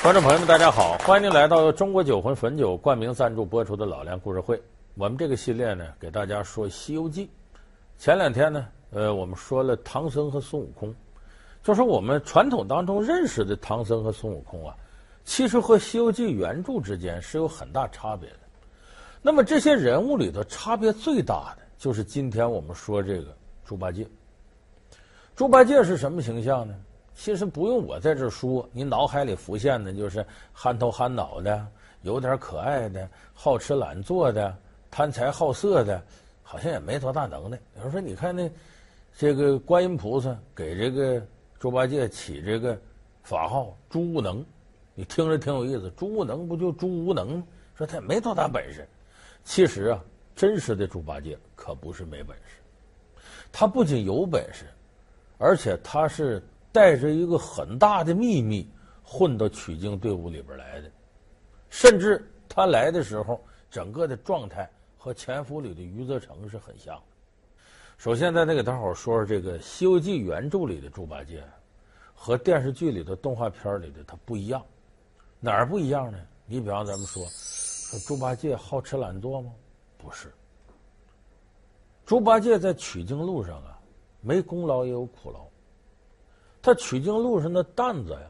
观众朋友们，大家好，欢迎您来到中国酒魂汾酒冠名赞助播出的《老梁故事会》。我们这个系列呢，给大家说《西游记》。前两天呢，呃，我们说了唐僧和孙悟空，就说我们传统当中认识的唐僧和孙悟空啊，其实和《西游记》原著之间是有很大差别的。那么这些人物里头差别最大的，就是今天我们说这个猪八戒。猪八戒是什么形象呢？其实不用我在这说，你脑海里浮现的就是憨头憨脑的，有点可爱的，好吃懒做的，贪财好色的，好像也没多大能耐。有人说，你看那这个观音菩萨给这个猪八戒起这个法号“猪无能”，你听着挺有意思。猪无能不就猪无能？说他也没多大本事。其实啊，真实的猪八戒可不是没本事，他不仅有本事，而且他是。带着一个很大的秘密混到取经队伍里边来的，甚至他来的时候，整个的状态和前夫里的余则成是很像的。首先，在那给大伙说说这个《西游记》原著里的猪八戒，和电视剧里的动画片里的他不一样，哪儿不一样呢？你比方咱们说，说猪八戒好吃懒做吗？不是。猪八戒在取经路上啊，没功劳也有苦劳。他取经路上的担子呀，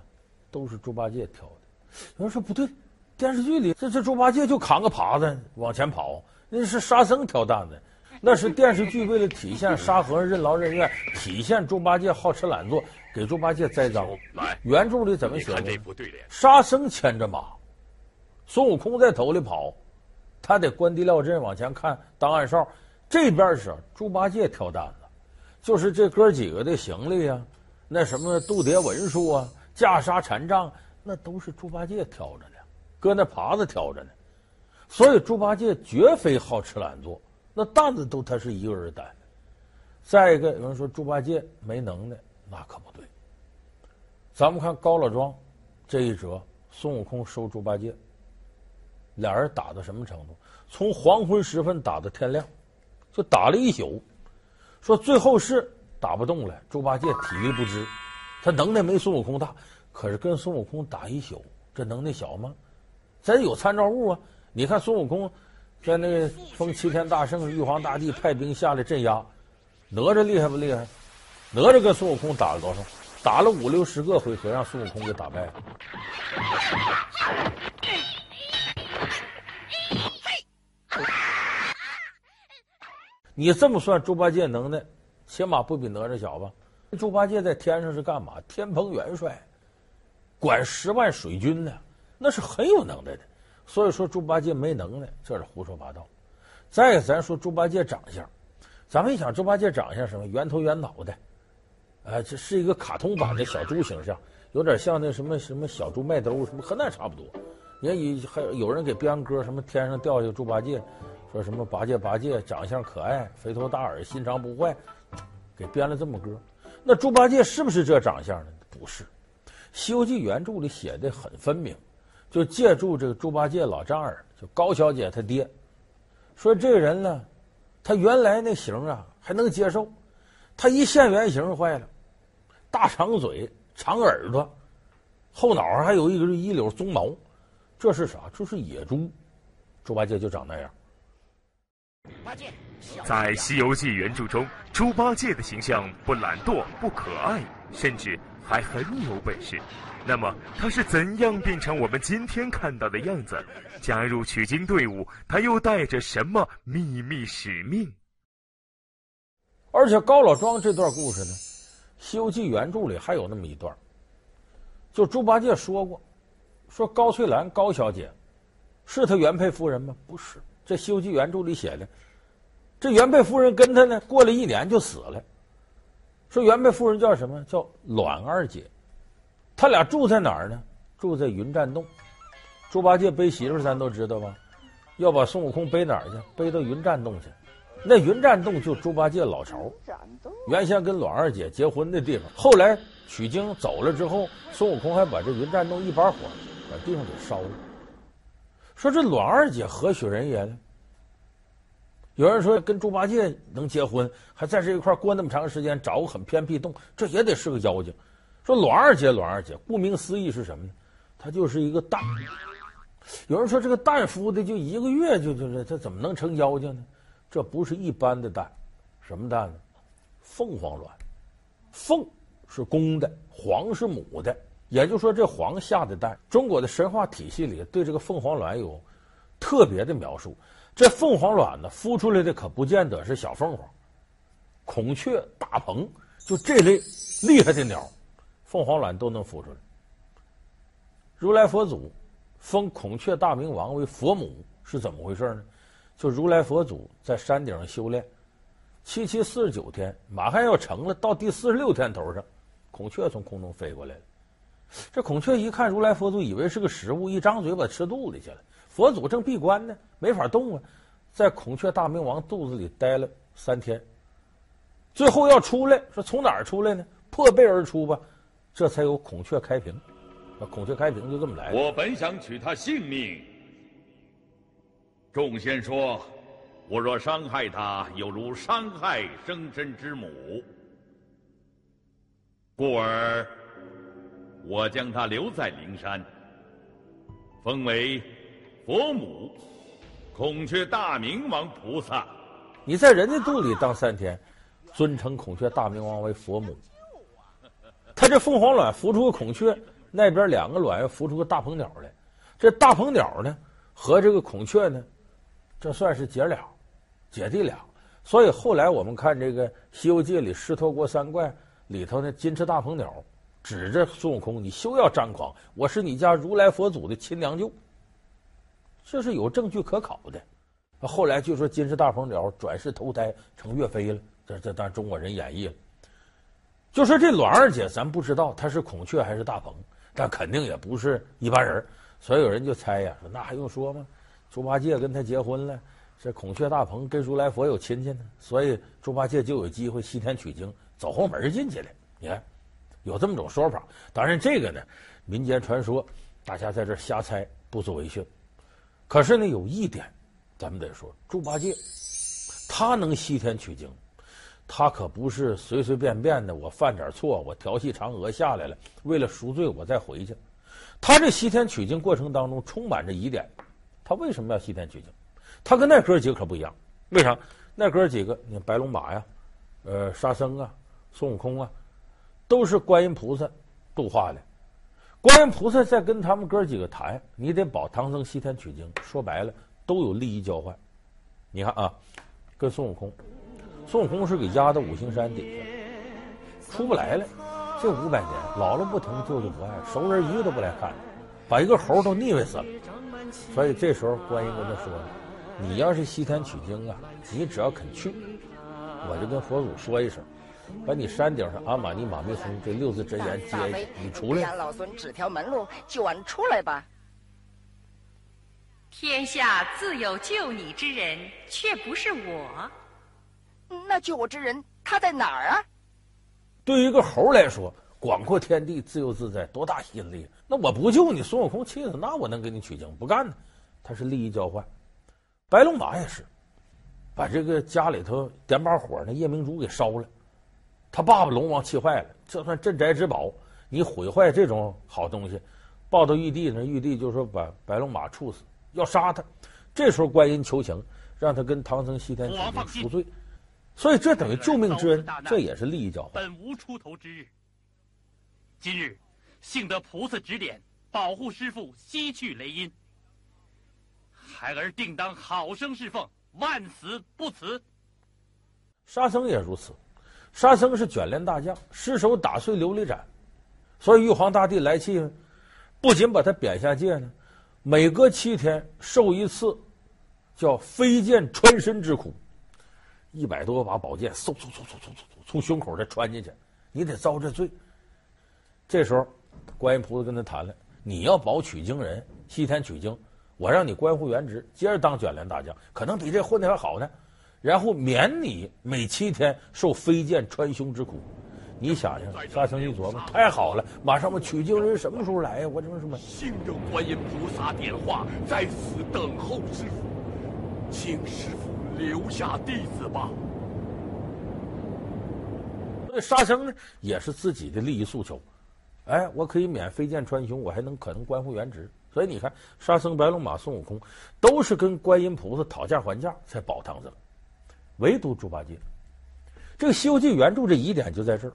都是猪八戒挑的。有人说不对，电视剧里这这猪八戒就扛个耙子往前跑，那是沙僧挑担子，那是电视剧为了体现沙和尚任劳任怨，体现猪八戒好吃懒做，给猪八戒栽赃。原著里怎么写的？沙僧牵着马，孙悟空在头里跑，他得关帝庙镇往前看当暗哨。这边是猪八戒挑担子，就是这哥几个的行李呀。那什么度牒文书啊，袈裟禅杖，那都是猪八戒挑着呢，搁那耙子挑着呢。所以猪八戒绝非好吃懒做，那担子都他是一个人担。再一个，有人说猪八戒没能耐，那可不对。咱们看高老庄这一折，孙悟空收猪八戒，俩人打到什么程度？从黄昏时分打到天亮，就打了一宿。说最后是。打不动了，猪八戒体力不支，他能耐没孙悟空大，可是跟孙悟空打一宿，这能耐小吗？咱有参照物啊！你看孙悟空在那个封齐天大圣，玉皇大帝派兵下来镇压，哪吒厉害不厉害？哪吒跟孙悟空打了多少？打了五六十个回合，让孙悟空给打败了。你这么算，猪八戒能耐？起码不比哪吒小吧？猪八戒在天上是干嘛？天蓬元帅，管十万水军呢，那是很有能耐的。所以说猪八戒没能耐，这是胡说八道。再，咱说猪八戒长相，咱们一想猪八戒长相什么？圆头圆脑的，啊，这是一个卡通版的小猪形象，有点像那什么什么小猪麦兜什么和那差不多。你看有还有人给编歌，什么天上掉下猪八戒，说什么八戒八戒长相可爱，肥头大耳，心肠不坏。给编了这么歌，那猪八戒是不是这长相呢？不是，《西游记》原著里写的很分明，就借助这个猪八戒老丈人，就高小姐他爹，说这个人呢，他原来那形啊还能接受，他一现原形坏了，大长嘴、长耳朵，后脑还有一个一绺鬃毛，这是啥？这是野猪，猪八戒就长那样。八戒。在《西游记》原著中，猪八戒的形象不懒惰、不可爱，甚至还很有本事。那么，他是怎样变成我们今天看到的样子？加入取经队伍，他又带着什么秘密使命？而且高老庄这段故事呢，《西游记》原著里还有那么一段，就猪八戒说过，说高翠兰高小姐是他原配夫人吗？不是，这《西游记》原著里写的。这原配夫人跟他呢，过了一年就死了。说原配夫人叫什么？叫栾二姐。他俩住在哪儿呢？住在云栈洞。猪八戒背媳妇儿，咱都知道吧？要把孙悟空背哪儿去？背到云栈洞去。那云栈洞就猪八戒老巢，原先跟栾二姐结婚的地方。后来取经走了之后，孙悟空还把这云栈洞一把火把地方给烧了。说这栾二姐何许人也呢？有人说跟猪八戒能结婚，还在这一块过那么长时间，找个很偏僻洞，这也得是个妖精。说栾二姐，栾二姐，顾名思义是什么呢？它就是一个蛋。有人说这个蛋孵的就一个月就就是，这怎么能成妖精呢？这不是一般的蛋，什么蛋呢？凤凰卵。凤是公的，凰是母的，也就是说这凰下的蛋。中国的神话体系里对这个凤凰卵有特别的描述。这凤凰卵呢，孵出来的可不见得是小凤凰，孔雀、大鹏，就这类厉害的鸟，凤凰卵都能孵出来。如来佛祖封孔雀大明王为佛母是怎么回事呢？就如来佛祖在山顶上修炼，七七四十九天，马上要成了，到第四十六天头上，孔雀从空中飞过来了。这孔雀一看如来佛祖，以为是个食物，一张嘴把吃肚里去了。佛祖正闭关呢，没法动啊，在孔雀大明王肚子里待了三天，最后要出来，说从哪儿出来呢？破背而出吧，这才有孔雀开屏。那孔雀开屏就这么来。我本想取他性命，众仙说，我若伤害他，有如伤害生身之母，故而我将他留在灵山，封为。佛母，孔雀大明王菩萨，你在人家肚里当三天，尊称孔雀大明王为佛母。他这凤凰卵孵出个孔雀，那边两个卵又孵出个大鹏鸟来。这大鹏鸟呢，和这个孔雀呢，这算是姐俩，姐弟俩。所以后来我们看这个《西游记》里狮驼国三怪里头的金翅大鹏鸟，指着孙悟空：“你休要张狂，我是你家如来佛祖的亲娘舅。”这是有证据可考的。后来据说金翅大鹏鸟转世投胎成岳飞了，这这当中国人演绎了。就说这卵二姐，咱不知道她是孔雀还是大鹏，但肯定也不是一般人。所以有人就猜呀，说那还用说吗？猪八戒跟她结婚了，这孔雀大鹏跟如来佛有亲戚呢，所以猪八戒就有机会西天取经，走后门进去了。你看，有这么种说法。当然这个呢，民间传说，大家在这瞎猜，不足为训。可是呢，有一点，咱们得说，猪八戒，他能西天取经，他可不是随随便便的。我犯点错，我调戏嫦娥下来了，为了赎罪，我再回去。他这西天取经过程当中充满着疑点。他为什么要西天取经？他跟那哥几个可不一样。为啥？那哥几个，你看白龙马呀，呃，沙僧啊，孙悟空啊，都是观音菩萨度化的。观音菩萨在跟他们哥几个谈，你得保唐僧西天取经。说白了，都有利益交换。你看啊，跟孙悟空，孙悟空是给压到五行山底下，出不来了。这五百年，姥姥不疼，舅舅不爱，熟人一个都不来看，把一个猴都腻歪死了。所以这时候，观音跟他说：“你要是西天取经啊，你只要肯去，我就跟佛祖说一声。”把你山顶上阿玛尼马密松这六字真言接下去，你出来。让老孙指条门路，救俺出来吧。天下自有救你之人，却不是我。那救我之人他在哪儿啊？对于一个猴来说，广阔天地，自由自在，多大吸引力？那我不救你，孙悟空气死，那我能给你取经？不干呢，他是利益交换。白龙马也是，把这个家里头点把火，那夜明珠给烧了。他爸爸龙王气坏了，这算镇宅之宝，你毁坏这种好东西，报到玉帝那，玉帝就说把白龙马处死，要杀他。这时候观音求情，让他跟唐僧西天取经赎罪，所以这等于救命之恩，这也是利益交换。本无出头之日，今日幸得菩萨指点，保护师傅西去雷音，孩儿定当好生侍奉，万死不辞。沙僧也如此。沙僧是卷帘大将，失手打碎琉璃盏，所以玉皇大帝来气呢，不仅把他贬下界呢，每隔七天受一次叫飞剑穿身之苦，一百多把宝剑嗖嗖嗖嗖嗖嗖从胸口再穿进去，你得遭这罪。这时候，观音菩萨跟他谈了，你要保取经人西天取经，我让你官复原职，接着当卷帘大将，可能比这混的还好呢。然后免你每七天受飞剑穿胸之苦，你想想，沙僧一琢磨，太好了，马上我取经人什么时候来呀？我怎么什么？幸得观音菩萨点化，在此等候师傅，请师傅留下弟子吧。那沙僧呢，也是自己的利益诉求，哎，我可以免飞剑穿胸，我还能可能官复原职。所以你看，沙僧、白龙马、孙悟空都是跟观音菩萨讨价还价才保唐僧，唯独猪八戒，这个《西游记》原著这疑点就在这儿。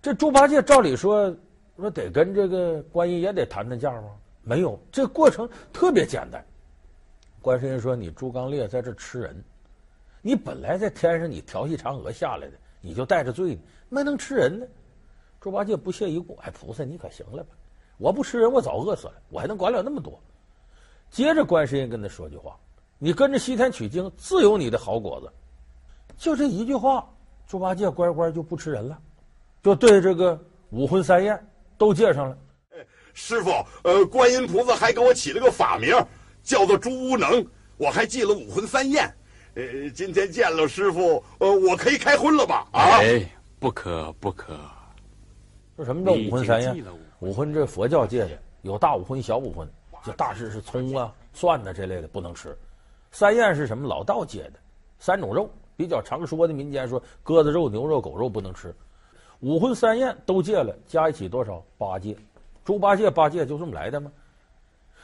这猪八戒照理说说得跟这个观音也得谈谈价吗？没有，这过程特别简单。观世音说：“你猪刚鬣在这吃人，你本来在天上你调戏嫦娥下来的，你就带着罪呢，没能吃人呢。”猪八戒不屑一顾：“哎，菩萨你可行了吧？我不吃人，我早饿死了，我还能管了那么多？”接着观世音跟他说句话：“你跟着西天取经，自有你的好果子。”就这一句话，猪八戒乖乖就不吃人了，就对这个五荤三宴都戒上了。师傅，呃，观音菩萨还给我起了个法名。叫做猪无能，我还记了五荤三宴。呃，今天见了师傅，呃，我可以开荤了吧？啊，哎，不可不可。说什么叫五荤三宴？五荤这佛教界的有大五荤、小五荤，就大致是葱啊、蒜呐这类的不能吃。三宴是什么？老道戒的三种肉，比较常说的民间说鸽子肉、牛肉、狗肉不能吃。五荤三宴都戒了，加一起多少？八戒。猪八戒八戒就这么来的吗？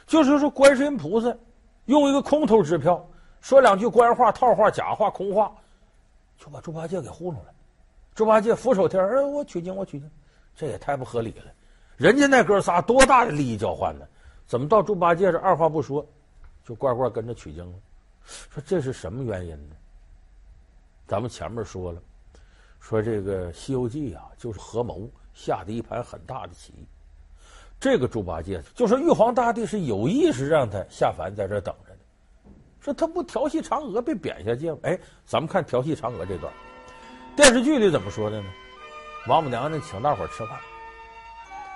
就是说，观世音菩萨用一个空头支票，说两句官话、套话、假话、空话，就把猪八戒给糊弄了。猪八戒俯首帖耳，我取经，我取经，这也太不合理了。人家那哥仨多大的利益交换呢？怎么到猪八戒这二话不说，就乖乖跟着取经了？说这是什么原因呢？咱们前面说了，说这个《西游记》啊，就是合谋下的一盘很大的棋。这个猪八戒就说玉皇大帝是有意识让他下凡在这等着的，说他不调戏嫦娥被贬下界吗？哎，咱们看调戏嫦娥这段，电视剧里怎么说的呢？王母娘娘请大伙吃饭，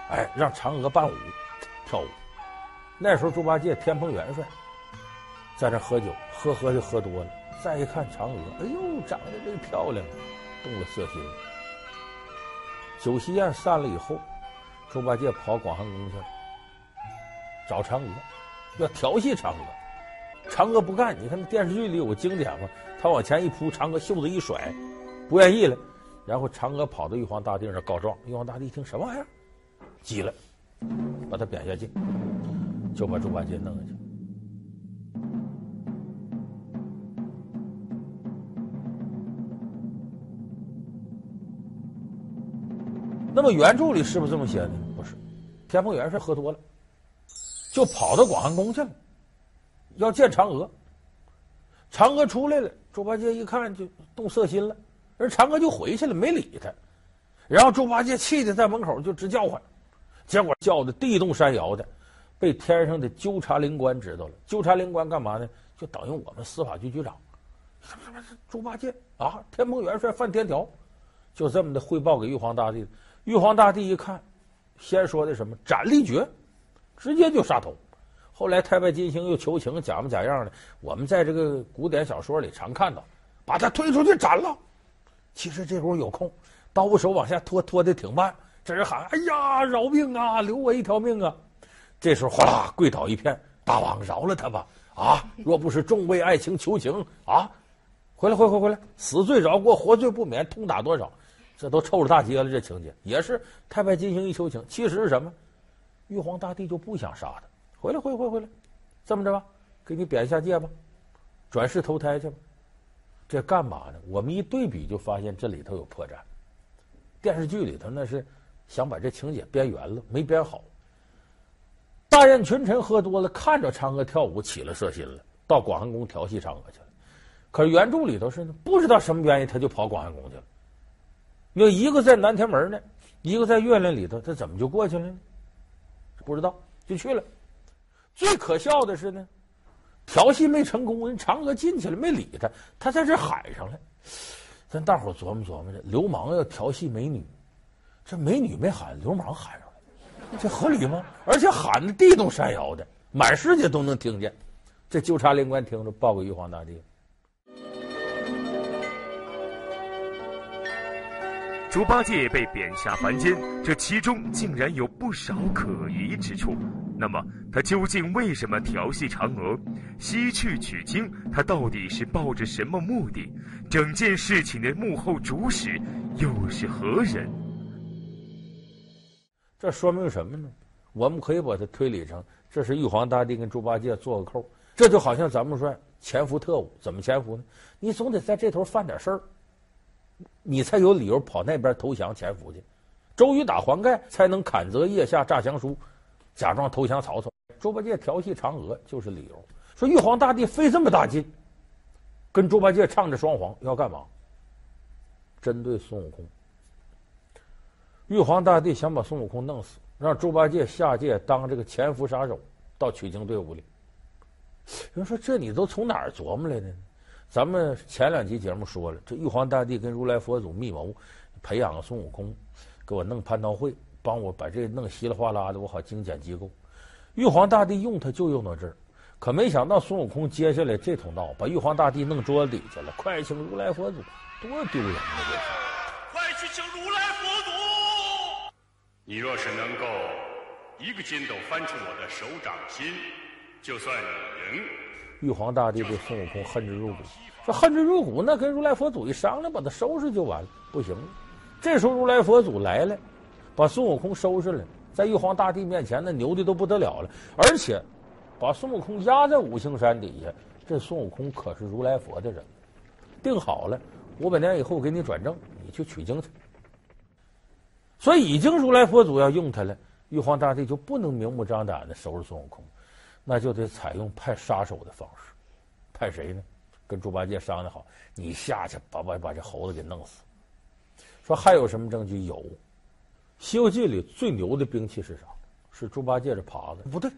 哎，让嫦娥伴舞跳舞。那时候猪八戒天蓬元帅在这喝酒，喝喝就喝多了。再一看嫦娥，哎呦，长得真漂亮，动了色心。酒席宴散了以后。猪八戒跑广寒宫去了，找嫦娥，要调戏嫦娥。嫦娥不干，你看那电视剧里有个经典嘛，他往前一扑，嫦娥袖子一甩，不愿意了。然后嫦娥跑到玉皇大帝那告状，玉皇大帝一听什么玩意儿，急了，把他贬下界，就把猪八戒弄下去。那么原著里是不是这么写的？不是，天蓬元帅喝多了，就跑到广寒宫去了，要见嫦娥。嫦娥出来了，猪八戒一看就动色心了，人嫦娥就回去了，没理他。然后猪八戒气得在门口就直叫唤，结果叫的地动山摇的，被天上的纠察灵官知道了。纠察灵官干嘛呢？就等于我们司法局局长。什么什么？猪八戒啊，天蓬元帅犯天条，就这么的汇报给玉皇大帝。玉皇大帝一看，先说的什么斩立决，直接就杀头。后来太白金星又求情，假模假样的。我们在这个古典小说里常看到，把他推出去斩了。其实这会儿有空，刀手往下拖，拖的挺慢。这人喊：“哎呀，饶命啊，留我一条命啊！”这时候哗啦跪倒一片，大王饶了他吧！啊，若不是众位爱卿求情啊，回来，回回回来，死罪饶过，活罪不免，痛打多少？这都臭了大街了，这情节也是太白金星一求情。其实是什么？玉皇大帝就不想杀他，回来，回回回来，这么着吧，给你贬下界吧，转世投胎去吧。这干嘛呢？我们一对比就发现这里头有破绽。电视剧里头那是想把这情节编圆了，没编好。大宴群臣喝多了，看着嫦娥跳舞起了色心了，到广寒宫调戏嫦娥去了。可是原著里头是呢，不知道什么原因，他就跑广寒宫去了。有一个在南天门呢，一个在月亮里头，他怎么就过去了呢？不知道，就去了。最可笑的是呢，调戏没成功，人嫦娥进去了，没理他，他在这喊上了。咱大伙琢磨琢磨着，流氓要调戏美女，这美女没喊，流氓喊上了，这合理吗？而且喊的地动山摇的，满世界都能听见。这纠察灵官听着，报给玉皇大帝。猪八戒被贬下凡间，这其中竟然有不少可疑之处。那么，他究竟为什么调戏嫦娥，西去取经？他到底是抱着什么目的？整件事情的幕后主使又是何人？这说明什么呢？我们可以把它推理成，这是玉皇大帝跟猪八戒做个扣。这就好像咱们说潜伏特务，怎么潜伏呢？你总得在这头犯点事儿，你才有理由跑那边投降潜伏去。周瑜打黄盖，才能砍责腋下诈降书，假装投降曹操。猪八戒调戏嫦娥就是理由。说玉皇大帝费这么大劲，跟猪八戒唱着双簧要干嘛？针对孙悟空。玉皇大帝想把孙悟空弄死，让猪八戒下界当这个潜伏杀手，到取经队伍里。有人说：“这你都从哪儿琢磨来的呢？”咱们前两集节目说了，这玉皇大帝跟如来佛祖密谋，培养孙悟空，给我弄蟠桃会，帮我把这弄稀里哗啦的，我好精简机构。玉皇大帝用他就用到这儿，可没想到孙悟空接下来这通闹，把玉皇大帝弄桌子底下了。快请如来佛祖，多丢人啊！这是！快去请如来佛祖！你若是能够一个筋斗翻出我的手掌心。就算你赢，玉皇大帝对孙悟空恨之入骨，说恨之入骨，那跟如来佛祖一商量，把他收拾就完了。不行，这时候如来佛祖来了，把孙悟空收拾了，在玉皇大帝面前那牛的都不得了了，而且把孙悟空压在五行山底下。这孙悟空可是如来佛的人，定好了，五百年以后给你转正，你去取经去。所以已经如来佛祖要用他了，玉皇大帝就不能明目张胆的收拾孙悟空。那就得采用派杀手的方式，派谁呢？跟猪八戒商量好，你下去把把把这猴子给弄死。说还有什么证据？有，《西游记》里最牛的兵器是啥？是猪八戒这耙子。不对，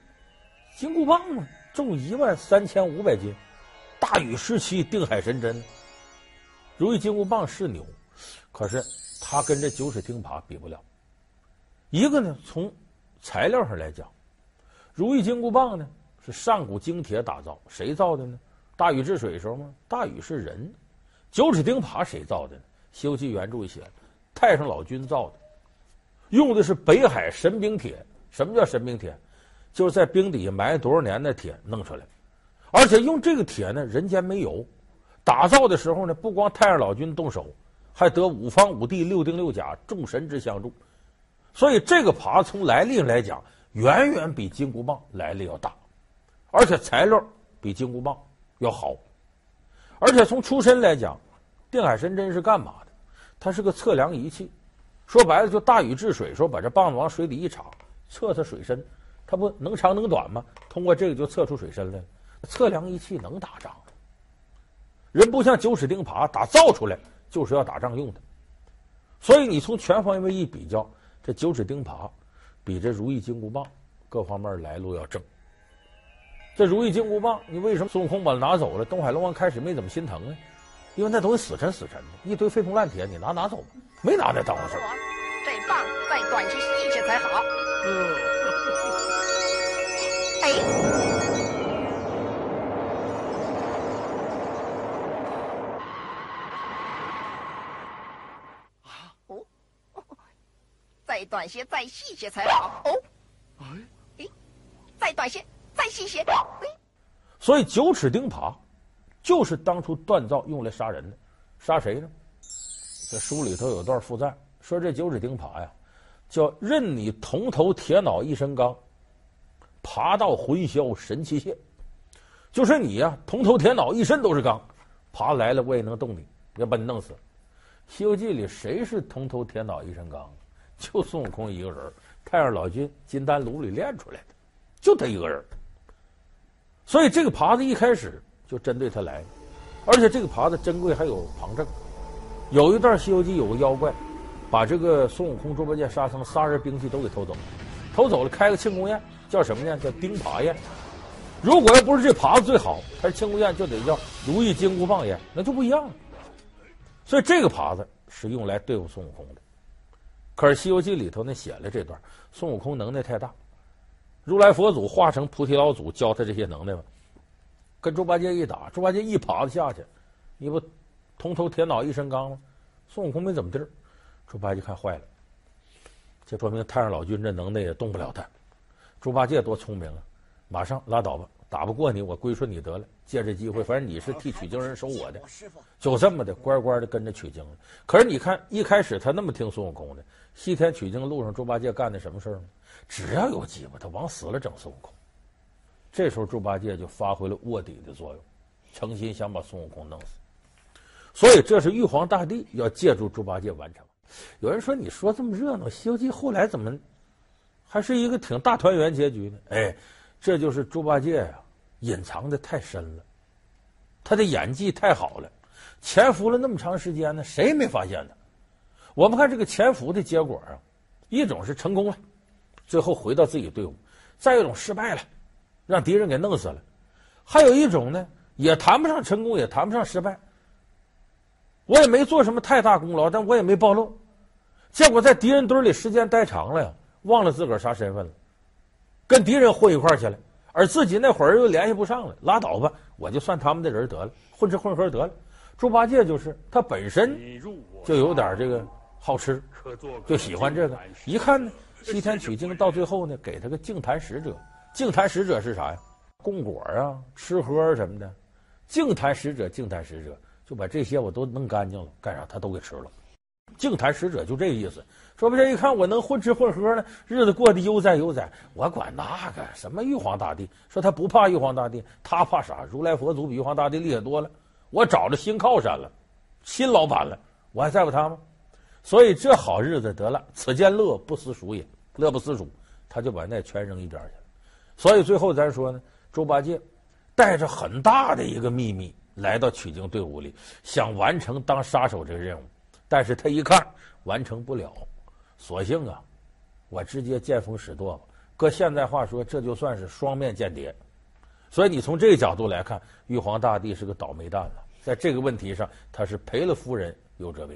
金箍棒嘛，重一万三千五百斤，大禹时期定海神针。如意金箍棒是牛，可是它跟这九齿钉耙比不了。一个呢，从材料上来讲。如意金箍棒呢，是上古精铁打造，谁造的呢？大禹治水时候吗？大禹是人。九齿钉耙谁造的呢？《西游记》原著写，太上老君造的，用的是北海神兵铁。什么叫神兵铁？就是在冰底下埋多少年的铁弄出来，而且用这个铁呢，人间没有。打造的时候呢，不光太上老君动手，还得五方五帝六丁六甲众神之相助。所以这个耙从来历上来讲。远远比金箍棒来历要大，而且材料比金箍棒要好，而且从出身来讲，定海神针是干嘛的？它是个测量仪器，说白了就大禹治水，说把这棒子往水里一插，测测水深，它不能长能短吗？通过这个就测出水深来了。测量仪器能打仗，人不像九齿钉耙打造出来就是要打仗用的，所以你从全方位一比较，这九齿钉耙。比这如意金箍棒各方面来路要正。这如意金箍棒，你为什么孙悟空把它拿走了？东海龙王开始没怎么心疼呢？因为那东西死沉死沉的，一堆废铜烂铁，你拿拿走吧，没拿那当回事。这棒再短些细些才好。嗯。短些，再细些才好。哦，哎，再短些，再细些。所以九齿钉耙就是当初锻造用来杀人的，杀谁呢？这书里头有段附赞，说这九齿钉耙呀，叫任你铜头铁脑一身钢，耙到魂消神气泄。就是你呀，铜头铁脑一身都是钢，耙来了我也能动你，要把你弄死。《西游记》里谁是铜头铁脑一身钢？就孙悟空一个人，太上老君金丹炉里炼出来的，就他一个人。所以这个耙子一开始就针对他来，而且这个耙子珍贵还有旁证。有一段《西游记》有个妖怪，把这个孙悟空、猪八戒、沙僧仨人兵器都给偷走了，偷走了开个庆功宴，叫什么宴？叫钉耙宴。如果要不是这耙子最好，他是庆功宴就得叫如意金箍棒宴，那就不一样了。所以这个耙子是用来对付孙悟空的。可是《西游记》里头那写了这段，孙悟空能耐太大，如来佛祖化成菩提老祖教他这些能耐吗？跟猪八戒一打，猪八戒一耙子下去，你不铜头铁脑一身钢吗？孙悟空没怎么地儿，猪八戒看坏了，这说明太上老君这能耐也动不了他。猪八戒多聪明啊，马上拉倒吧，打不过你，我归顺你得了。借这机会，反正你是替取经人收我的，就这么的乖乖的跟着取经了。可是你看，一开始他那么听孙悟空的，西天取经路上，猪八戒干的什么事儿呢？只要有机会，他往死了整孙悟空。这时候猪八戒就发挥了卧底的作用，诚心想把孙悟空弄死。所以这是玉皇大帝要借助猪八戒完成。有人说：“你说这么热闹，《西游记》后来怎么还是一个挺大团圆结局呢？”哎，这就是猪八戒呀，隐藏的太深了，他的演技太好了，潜伏了那么长时间呢，谁没发现他。我们看这个潜伏的结果啊，一种是成功了，最后回到自己队伍；再一种失败了，让敌人给弄死了；还有一种呢，也谈不上成功，也谈不上失败。我也没做什么太大功劳，但我也没暴露。结果在敌人堆里时间待长了呀，忘了自个儿啥身份了，跟敌人混一块儿去了，而自己那会儿又联系不上了，拉倒吧，我就算他们的人得了，混吃混喝得了。猪八戒就是他本身就有点这个好吃，就喜欢这个。一看呢，西天取经到最后呢，给他个净坛使者。净坛使者是啥呀？供果啊，吃喝什么的。净坛使者，净坛使者。就把这些我都弄干净了，干啥他都给吃了。净坛使者就这个意思。说不这一看我能混吃混喝呢，日子过得悠哉悠哉，我管那个什么玉皇大帝。说他不怕玉皇大帝，他怕啥？如来佛祖比玉皇大帝厉害多了。我找着新靠山了，新老板了，我还在乎他吗？所以这好日子得了，此间乐不思蜀也，乐不思蜀，他就把那全扔一边去了。所以最后咱说呢，猪八戒带着很大的一个秘密。来到取经队伍里，想完成当杀手这个任务，但是他一看完成不了，索性啊，我直接见风使舵。搁现在话说，这就算是双面间谍。所以你从这个角度来看，玉皇大帝是个倒霉蛋了，在这个问题上，他是赔了夫人又折兵。